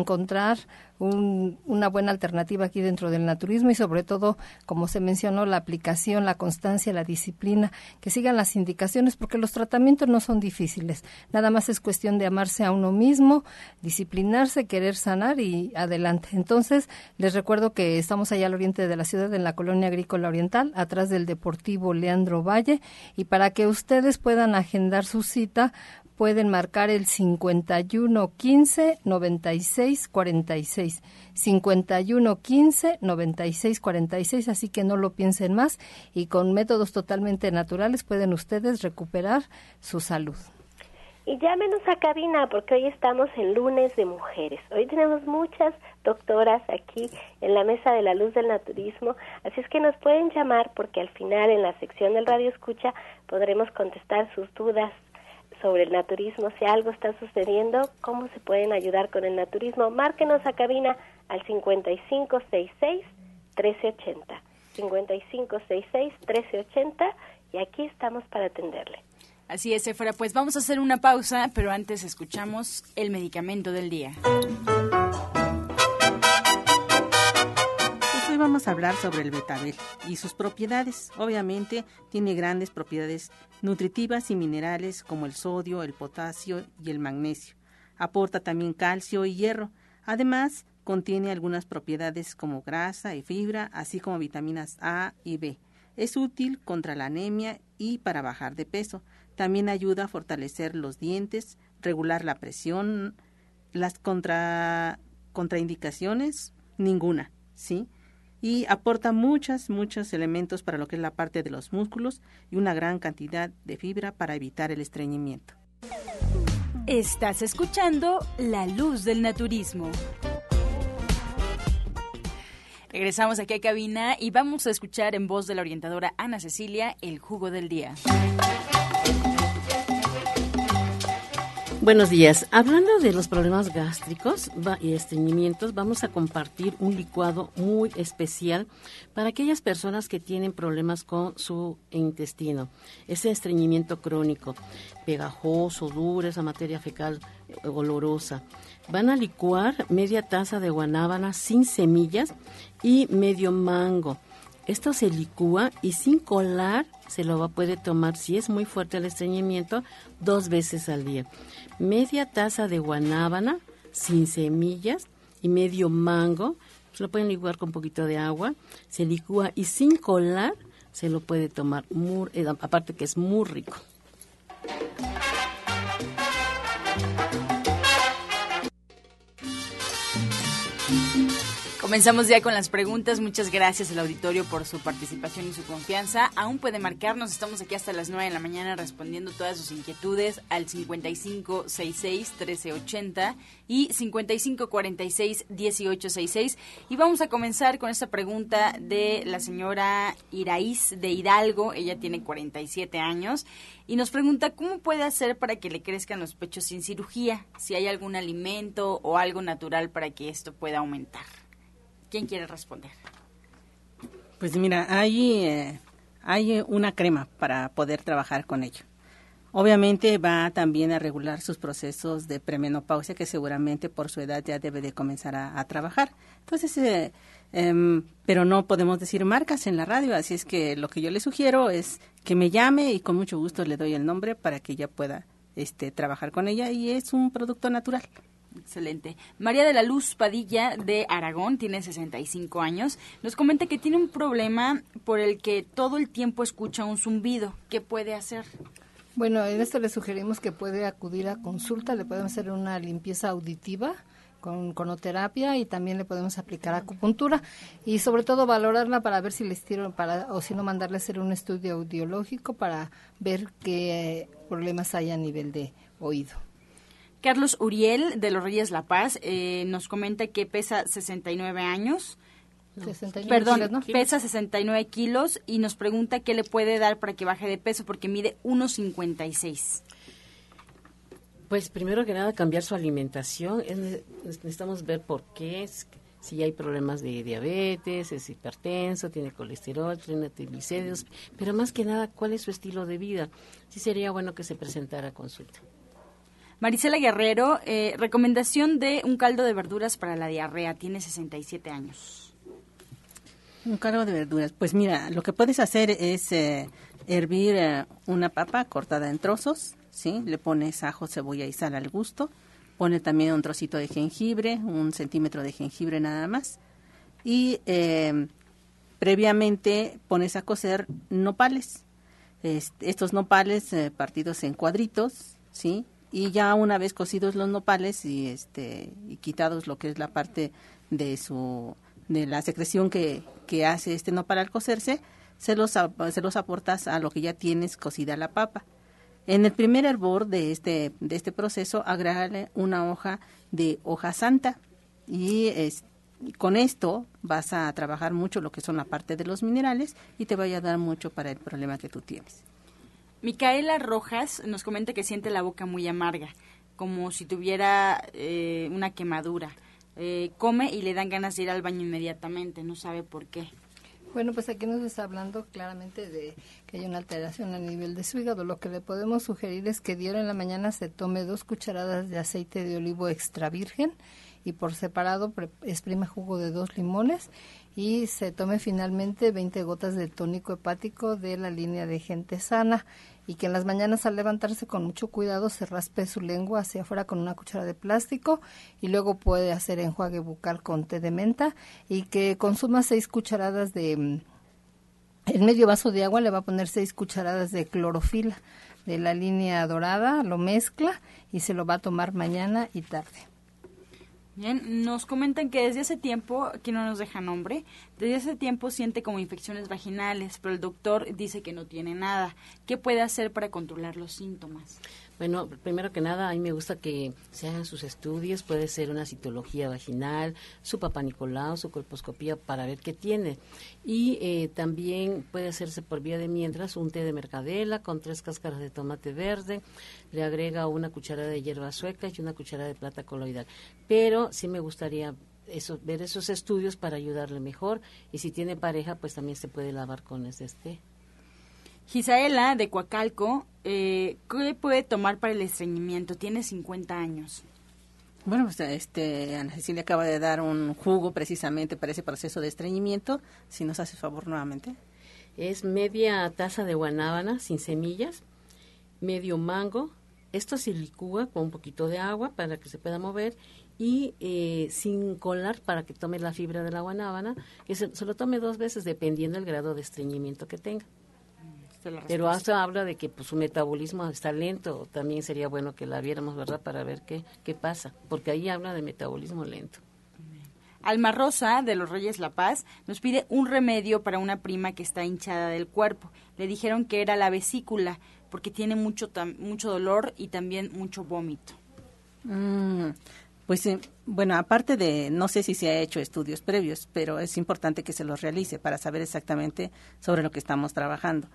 encontrar una buena alternativa aquí dentro del naturismo y sobre todo, como se mencionó, la aplicación, la constancia, la disciplina, que sigan las indicaciones porque los tratamientos no son difíciles. Nada más es cuestión de amarse a uno mismo, disciplinarse, querer sanar y adelante. Entonces, les recuerdo que estamos allá al oriente de la ciudad, en la colonia agrícola oriental, atrás del Deportivo Leandro Valle, y para que ustedes puedan agendar su cita, pueden marcar el 51 15 96 46. 51 15 96 46, así que no lo piensen más y con métodos totalmente naturales pueden ustedes recuperar su salud. Y llámenos a cabina porque hoy estamos en lunes de mujeres. Hoy tenemos muchas doctoras aquí en la mesa de la luz del naturismo, así es que nos pueden llamar porque al final en la sección del radio escucha podremos contestar sus dudas sobre el naturismo, si algo está sucediendo, cómo se pueden ayudar con el naturismo. Márquenos a cabina al 5566 1380. 5566 1380 y aquí estamos para atenderle. Así es, Efra. Pues vamos a hacer una pausa, pero antes escuchamos el medicamento del día. Vamos a hablar sobre el betabel y sus propiedades. Obviamente tiene grandes propiedades nutritivas y minerales como el sodio, el potasio y el magnesio. Aporta también calcio y hierro. Además, contiene algunas propiedades como grasa y fibra, así como vitaminas A y B. Es útil contra la anemia y para bajar de peso. También ayuda a fortalecer los dientes, regular la presión, las contra, contraindicaciones, ninguna, ¿sí? Y aporta muchos, muchos elementos para lo que es la parte de los músculos y una gran cantidad de fibra para evitar el estreñimiento. Estás escuchando La Luz del Naturismo. Regresamos aquí a cabina y vamos a escuchar en voz de la orientadora Ana Cecilia el jugo del día. Buenos días. Hablando de los problemas gástricos y estreñimientos, vamos a compartir un licuado muy especial para aquellas personas que tienen problemas con su intestino. Ese estreñimiento crónico, pegajoso, duro, esa materia fecal eh, olorosa. Van a licuar media taza de guanábana sin semillas y medio mango. Esto se licúa y sin colar se lo va, puede tomar, si es muy fuerte el estreñimiento, dos veces al día media taza de guanábana sin semillas y medio mango. Se lo pueden licuar con un poquito de agua. Se licúa y sin colar se lo puede tomar. Muy, eh, aparte que es muy rico. Comenzamos ya con las preguntas. Muchas gracias al auditorio por su participación y su confianza. Aún puede marcarnos. Estamos aquí hasta las 9 de la mañana respondiendo todas sus inquietudes al 5566-1380 y 5546-1866. Y vamos a comenzar con esta pregunta de la señora Iraíz de Hidalgo. Ella tiene 47 años y nos pregunta cómo puede hacer para que le crezcan los pechos sin cirugía. Si hay algún alimento o algo natural para que esto pueda aumentar. ¿Quién quiere responder? Pues mira, hay, eh, hay una crema para poder trabajar con ello. Obviamente va también a regular sus procesos de premenopausia que seguramente por su edad ya debe de comenzar a, trabajar. Entonces, eh, em, pero no podemos decir marcas en la radio, así es que lo que yo le sugiero es que me llame y con mucho gusto le doy el nombre para que ella pueda este, trabajar con ella y es un producto natural. Excelente. María de la Luz Padilla de Aragón tiene 65 años. Nos comenta que tiene un problema por el que todo el tiempo escucha un zumbido. ¿Qué puede hacer? Bueno, en esto le sugerimos que puede acudir a consulta, le podemos hacer una limpieza auditiva con conoterapia y también le podemos aplicar acupuntura y sobre todo valorarla para ver si le estiro para o si no mandarle a hacer un estudio audiológico para ver qué problemas hay a nivel de oído. Carlos Uriel de los Reyes La Paz eh, nos comenta que pesa 69 años. Perdón, pesa 69 kilos y nos pregunta qué le puede dar para que baje de peso porque mide 1,56. Pues primero que nada cambiar su alimentación. necesitamos ver por qué, si hay problemas de diabetes, es hipertenso, tiene colesterol, tiene triglicéridos, pero más que nada cuál es su estilo de vida. Sí sería bueno que se presentara a consulta. Marisela Guerrero, eh, recomendación de un caldo de verduras para la diarrea, tiene 67 años. Un caldo de verduras. Pues mira, lo que puedes hacer es eh, hervir eh, una papa cortada en trozos, ¿sí? Le pones ajo, cebolla y sal al gusto. Pone también un trocito de jengibre, un centímetro de jengibre nada más. Y previamente pones a cocer nopales. estos nopales partidos en cuadritos, ¿sí? Y ya una vez cocidos los nopales y este y quitados lo que es la parte de su de la secreción que, que hace este nopal al cocerse se los se los aportas a lo que ya tienes cocida la papa. En el primer hervor de este de este proceso agrégale una hoja de hoja santa y con esto vas a trabajar mucho lo que son la parte de los minerales y te va a dar mucho para el problema que tú tienes Micaela Rojas nos comenta que siente la boca muy amarga, como si tuviera eh, una quemadura. Eh, come y le dan ganas de ir al baño inmediatamente, no sabe por qué. Bueno, pues aquí nos está hablando claramente de que hay una alteración a nivel de su hígado. Lo que le podemos sugerir es que diario en la mañana se tome dos cucharadas de aceite de olivo extra virgen y por separado exprime jugo de dos limones y se tome finalmente 20 gotas de tónico hepático de la línea de gente sana y que en las mañanas al levantarse con mucho cuidado se raspe su lengua hacia afuera con una cuchara de plástico y luego puede hacer enjuague bucal con té de menta y que consuma seis cucharadas de mm, en medio vaso de agua le va a poner seis cucharadas de clorofila de la línea dorada, lo mezcla y se lo va a tomar mañana y tarde. Bien, nos comentan que desde hace tiempo, aquí no nos deja nombre, desde hace tiempo siente como infecciones vaginales, pero el doctor dice que no tiene nada. ¿Qué puede hacer para controlar los síntomas? Bueno, primero que nada, a mí me gusta que se hagan sus estudios, puede ser una citología vaginal, su papá Nicolau, su colposcopía para ver qué tiene. Y eh, también puede hacerse por vía de mientras un té de mercadela con tres cáscaras de tomate verde, le agrega una cucharada de hierba sueca y una cucharada de plata coloidal. Pero sí me gustaría eso, ver esos estudios para ayudarle mejor y si tiene pareja, pues también se puede lavar con ese té. Gisaela de Coacalco, eh, ¿qué puede tomar para el estreñimiento? Tiene 50 años. Bueno, pues este, Ana Cecilia acaba de dar un jugo precisamente para ese proceso de estreñimiento. Si nos hace favor nuevamente. Es media taza de guanábana sin semillas, medio mango. Esto se licúa con un poquito de agua para que se pueda mover y eh, sin colar para que tome la fibra de la guanábana, que se, se lo tome dos veces dependiendo del grado de estreñimiento que tenga. Pero hasta habla de que pues, su metabolismo está lento. También sería bueno que la viéramos, ¿verdad? Para ver qué, qué pasa. Porque ahí habla de metabolismo lento. Alma Rosa, de los Reyes La Paz, nos pide un remedio para una prima que está hinchada del cuerpo. Le dijeron que era la vesícula, porque tiene mucho, mucho dolor y también mucho vómito. Mm, pues eh, bueno, aparte de, no sé si se ha hecho estudios previos, pero es importante que se los realice para saber exactamente sobre lo que estamos trabajando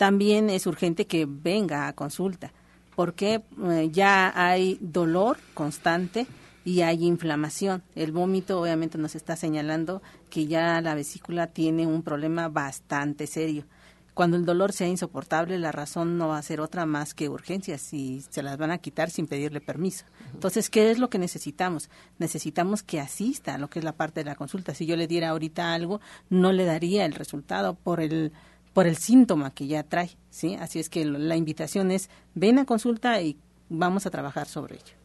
también es urgente que venga a consulta, porque eh, ya hay dolor constante y hay inflamación. El vómito obviamente nos está señalando que ya la vesícula tiene un problema bastante serio. Cuando el dolor sea insoportable, la razón no va a ser otra más que urgencias y se las van a quitar sin pedirle permiso. Entonces, ¿qué es lo que necesitamos? Necesitamos que asista a lo que es la parte de la consulta. Si yo le diera ahorita algo, no le daría el resultado por el por el síntoma que ya trae, ¿sí? Así es que la invitación es, ven a consulta y vamos a trabajar sobre ello.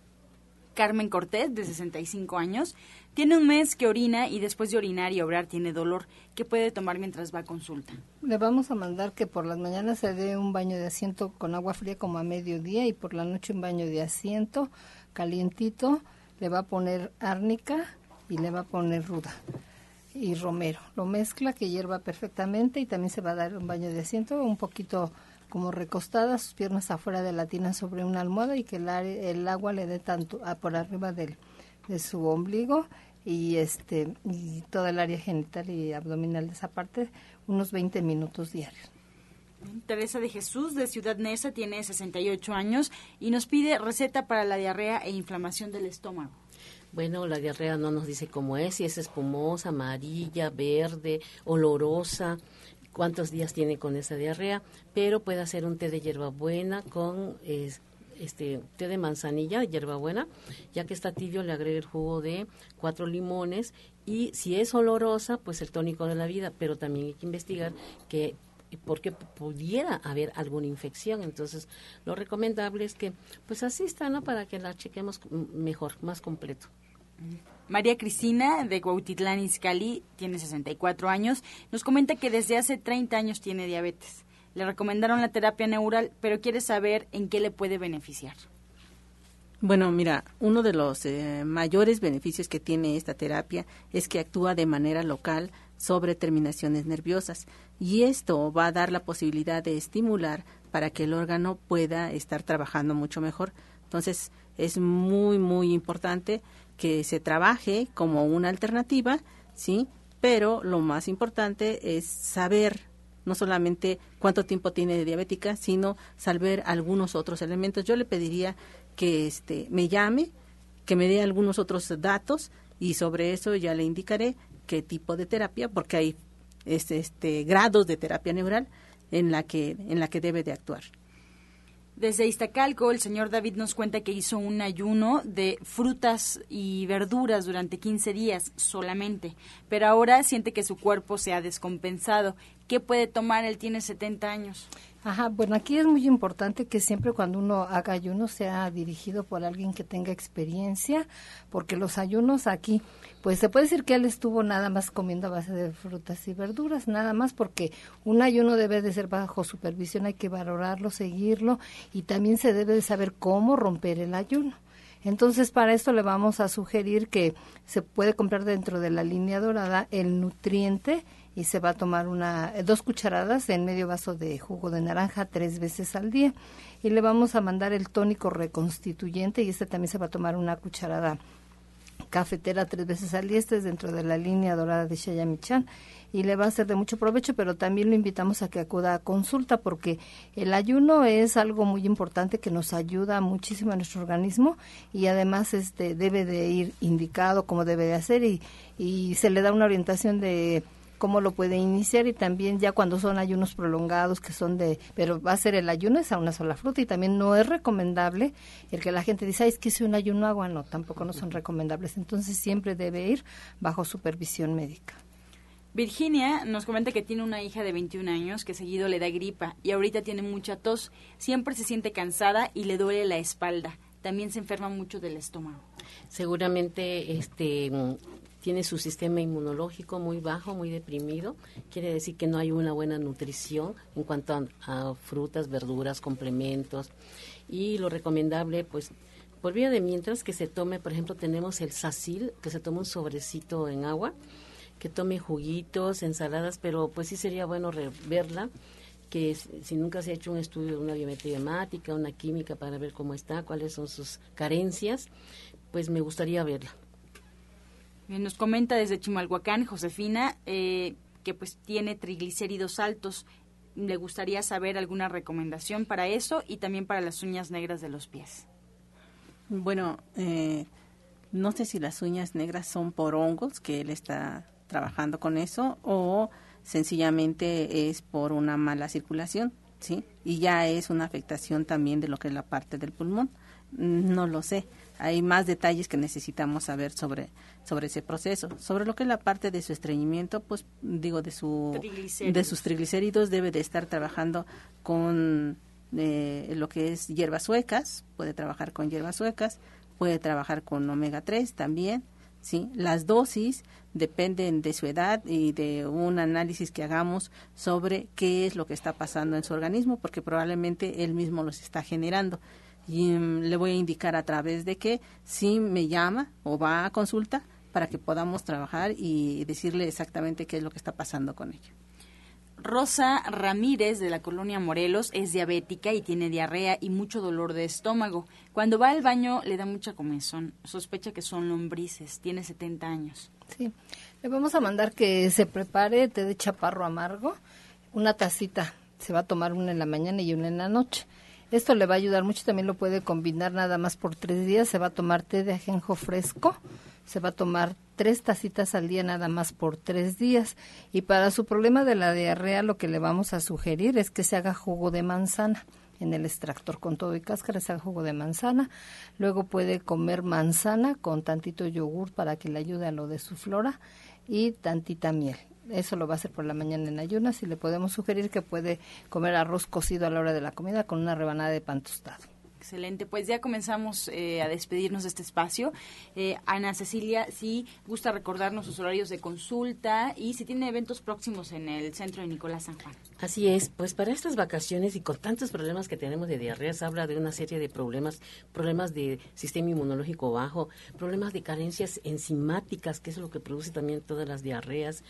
Carmen Cortés, de 65 años, tiene un mes que orina y después de orinar y obrar tiene dolor. ¿Qué puede tomar mientras va a consulta? Le vamos a mandar que por las mañanas se dé un baño de asiento con agua fría como a mediodía y por la noche un baño de asiento calientito. Le va a poner árnica y le va a poner ruda y romero. Lo mezcla que hierva perfectamente y también se va a dar un baño de asiento, un poquito como recostada, sus piernas afuera de la tina sobre una almohada y que el, el agua le dé tanto a, por arriba del, de su ombligo y este y toda el área genital y abdominal de esa parte unos 20 minutos diarios. Teresa de Jesús de Ciudad Neza tiene 68 años y nos pide receta para la diarrea e inflamación del estómago. Bueno, la diarrea no nos dice cómo es, si es espumosa, amarilla, verde, olorosa, cuántos días tiene con esa diarrea, pero puede hacer un té de hierbabuena con este té de manzanilla, hierbabuena, ya que está tibio le agrega el jugo de cuatro limones y si es olorosa, pues el tónico de la vida, pero también hay que investigar que porque pudiera haber alguna infección. Entonces, lo recomendable es que pues asista, ¿no? Para que la chequemos mejor, más completo. María Cristina de Cuautitlán Izcalli tiene 64 años. Nos comenta que desde hace 30 años tiene diabetes. Le recomendaron la terapia neural, pero quiere saber en qué le puede beneficiar. Bueno, mira, uno de los eh, mayores beneficios que tiene esta terapia es que actúa de manera local sobre terminaciones nerviosas y esto va a dar la posibilidad de estimular para que el órgano pueda estar trabajando mucho mejor. Entonces, es muy, muy importante que se trabaje como una alternativa, ¿sí? Pero lo más importante es saber no solamente cuánto tiempo tiene de diabética, sino saber algunos otros elementos. Yo le pediría que este me llame, que me dé algunos otros datos y sobre eso ya le indicaré qué tipo de terapia, porque hay este, este grados de terapia neural en la que en la que debe de actuar. Desde Iztacalco, el señor David nos cuenta que hizo un ayuno de frutas y verduras durante 15 días solamente, pero ahora siente que su cuerpo se ha descompensado. ¿Qué puede tomar? Él tiene 70 años. Ajá, bueno, aquí es muy importante que siempre cuando uno haga ayuno sea dirigido por alguien que tenga experiencia, porque los ayunos aquí, pues se puede decir que él estuvo nada más comiendo a base de frutas y verduras, nada más porque un ayuno debe de ser bajo supervisión, hay que valorarlo, seguirlo y también se debe de saber cómo romper el ayuno. Entonces, para esto le vamos a sugerir que se puede comprar dentro de la línea dorada el nutriente y se va a tomar una dos cucharadas en medio vaso de jugo de naranja tres veces al día. Y le vamos a mandar el tónico reconstituyente y este también se va a tomar una cucharada cafetera tres veces al día, este es dentro de la línea dorada de Shayamichan y le va a ser de mucho provecho, pero también lo invitamos a que acuda a consulta porque el ayuno es algo muy importante que nos ayuda muchísimo a nuestro organismo y además este debe de ir indicado como debe de hacer y, y se le da una orientación de cómo lo puede iniciar y también ya cuando son ayunos prolongados que son de, pero va a ser el ayuno es a una sola fruta y también no es recomendable el que la gente dice, Ay, es que es un ayuno agua, no, tampoco no son recomendables, entonces siempre debe ir bajo supervisión médica. Virginia nos comenta que tiene una hija de 21 años que seguido le da gripa y ahorita tiene mucha tos, siempre se siente cansada y le duele la espalda. También se enferma mucho del estómago. Seguramente este tiene su sistema inmunológico muy bajo, muy deprimido, quiere decir que no hay una buena nutrición en cuanto a, frutas, verduras, complementos y lo recomendable pues por vía de mientras que se tome, por ejemplo, tenemos el sacil, que se toma un sobrecito en agua, que tome juguitos, ensaladas, pero pues sí sería bueno verla, que si nunca se ha hecho un estudio de una biometría una química para ver cómo está, cuáles son sus carencias, pues me gustaría verla. Eh, nos comenta desde Chimalhuacán, Josefina, eh, que pues tiene triglicéridos altos. Le gustaría saber alguna recomendación para eso y también para las uñas negras de los pies. Bueno, eh, no sé si las uñas negras son por hongos, que él está trabajando con eso, o sencillamente es por una mala circulación, ¿sí? Y ya es una afectación también de lo que es la parte del pulmón. No lo sé hay más detalles que necesitamos saber sobre, sobre ese proceso. Sobre lo que es la parte de su estreñimiento, pues digo, de, su, de sus triglicéridos debe de estar trabajando con eh, lo que es hierbas suecas, puede trabajar con hierbas suecas, puede trabajar con omega 3 también, ¿sí? Las dosis dependen de su edad y de un análisis que hagamos sobre qué es lo que está pasando en su organismo, porque probablemente él mismo los está generando y mm, le voy a indicar a través de que si me llama o va a consulta para que podamos trabajar y decirle exactamente qué es lo que está pasando con ella. Rosa Ramírez de la colonia Morelos es diabética y tiene diarrea y mucho dolor de estómago. Cuando va al baño le da mucha comezón. Sospecha que son lombrices. Tiene 70 años. Sí. Le vamos a mandar que se prepare té de chaparro amargo. Una tacita. Se va a tomar una en la mañana y una en la noche. Esto le va a ayudar mucho, también lo puede combinar nada más por tres días. Se va a tomar té de ajenjo fresco, se va a tomar tres tacitas al día nada más por tres días. Y para su problema de la diarrea lo que le vamos a sugerir es que se haga jugo de manzana. en el extractor con todo y cáscara, sea jugo de manzana. Luego puede comer manzana con tantito yogur para que le ayude a lo de su flora y tantita miel. Eso lo va a hacer por la mañana en ayunas y le podemos sugerir que puede comer arroz cocido a la hora de la comida con una rebanada de pan tostado. Excelente, pues ya comenzamos eh, a despedirnos de este espacio. Eh, Ana Cecilia, si gusta recordarnos sus horarios de consulta y si tiene eventos próximos en el centro de Nicolás San Juan. Así es, pues para estas vacaciones y con tantos problemas que tenemos de diarrea, se habla de una serie de problemas, problemas de sistema inmunológico bajo, problemas de carencias enzimáticas, que es lo que produce también todas las diarreas.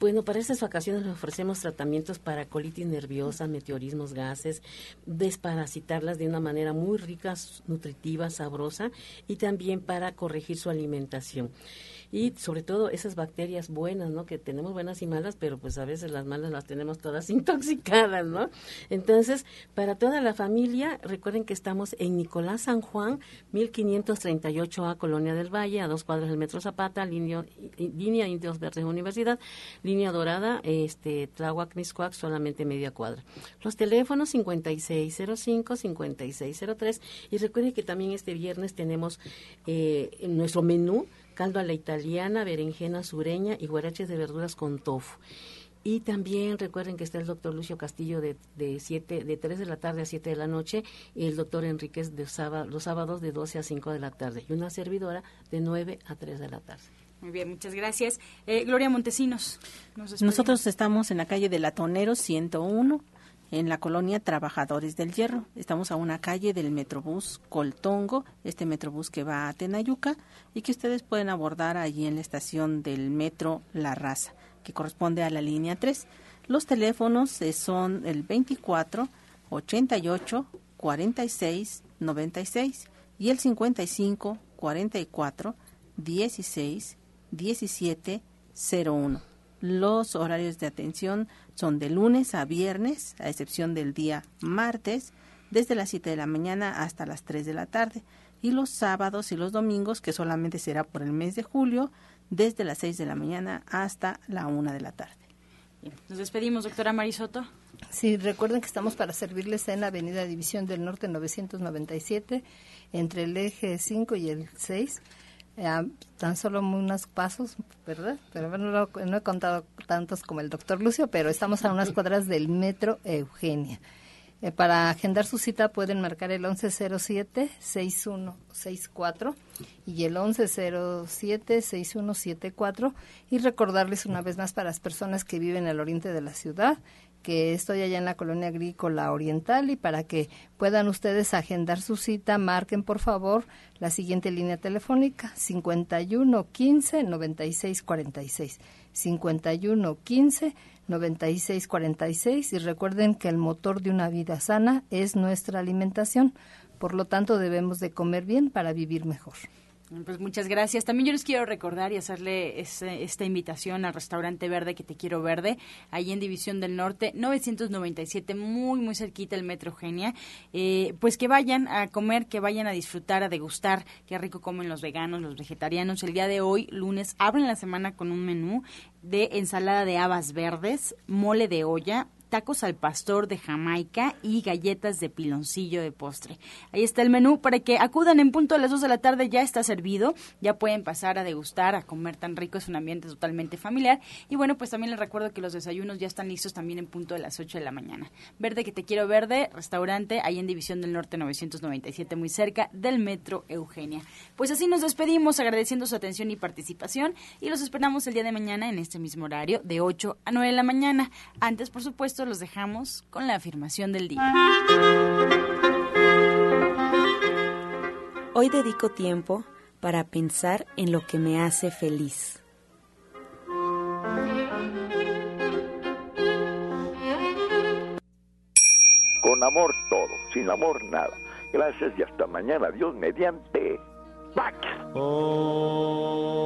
Bueno, para estas vacaciones les ofrecemos tratamientos para colitis nerviosa, meteorismos, gases, desparasitarlas de una manera muy rica, nutritiva, sabrosa y también para corregir su alimentación y sobre todo esas bacterias buenas, ¿no? Que tenemos buenas y malas, pero pues a veces las malas las tenemos todas intoxicadas, ¿no? Entonces, para toda la familia, recuerden que estamos en Nicolás San Juan, 1538A, Colonia del Valle, a dos cuadras del Metro Zapata, línea, Indios Verdes Universidad, línea dorada, este, Tláhuac, Miscuac, solamente media cuadra. Los teléfonos 5605, 5603 y recuerden que también este viernes tenemos eh, nuestro menú caldo a la italiana, berenjena sureña y guaraches de verduras con tofu. Y también recuerden que está el doctor Lucio Castillo de, de, siete, de 3 de la tarde a 7 de la noche y el doctor Enríquez de sábado, los sábados de 12 a 5 de la tarde y una servidora de 9 a 3 de la tarde. Muy bien, muchas gracias. Eh, Gloria Montesinos. Nosotros estamos en la calle de Latonero 101 en la colonia Trabajadores del Hierro. Estamos a una calle del Metrobús Coltongo, este Metrobús que va a Tenayuca y que ustedes pueden abordar allí en la estación del Metro La Raza, que corresponde a la línea 3. Los teléfonos son el 24 88 46 96 y el 55 44 16 17 01. Los horarios de atención son de lunes a viernes, a excepción del día martes, desde las 7 de la mañana hasta las 3 de la tarde, y los sábados y los domingos, que solamente será por el mes de julio, desde las 6 de la mañana hasta la 1 de la tarde. Nos despedimos, doctora Marisoto. Sí, recuerden que estamos para servirles en la Avenida División del Norte 997, entre el eje 5 y el 6 tan solo unos pasos, ¿verdad? Pero bueno, no, he contado tantos como el doctor Lucio, pero estamos a unas cuadras del metro Eugenia. Eh, para agendar su cita pueden marcar el 1107-6164 y el 1107-6174 y recordarles una vez más para las personas que viven al oriente de la ciudad que estoy allá en la colonia agrícola oriental y para que puedan ustedes agendar su cita, marquen por favor la siguiente línea telefónica 51 15 96 46 51 15 96 46 y recuerden que el motor de una vida sana es nuestra alimentación, por lo tanto debemos de comer bien para vivir mejor. Pues muchas gracias. También yo les quiero recordar y hacerle esta invitación al restaurante verde que te quiero verde, ahí en División del Norte, 997, muy, muy cerquita el Metro Genia. Eh, pues que vayan a comer, que vayan a disfrutar, a degustar, qué rico comen los veganos, los vegetarianos. El día de hoy, lunes, abren la semana con un menú de ensalada de habas verdes, mole de olla, tacos al pastor de Jamaica y galletas de piloncillo de postre. Ahí está el menú para que acudan en punto a las 2 de la tarde, ya está servido, ya pueden pasar a degustar, a comer tan rico, es un ambiente totalmente familiar. Y bueno, pues también les recuerdo que los desayunos ya están listos también en punto de las 8 de la mañana. Verde que te quiero verde, restaurante ahí en División del Norte 997, muy cerca del Metro Eugenia. Pues así nos despedimos agradeciendo su atención y participación y los esperamos el día de mañana en este mismo horario de 8 a 9 de la mañana. Antes, por supuesto, los dejamos con la afirmación del día. Hoy dedico tiempo para pensar en lo que me hace feliz. Con amor todo, sin amor nada. Gracias y hasta mañana. Dios mediante. Pax. Oh.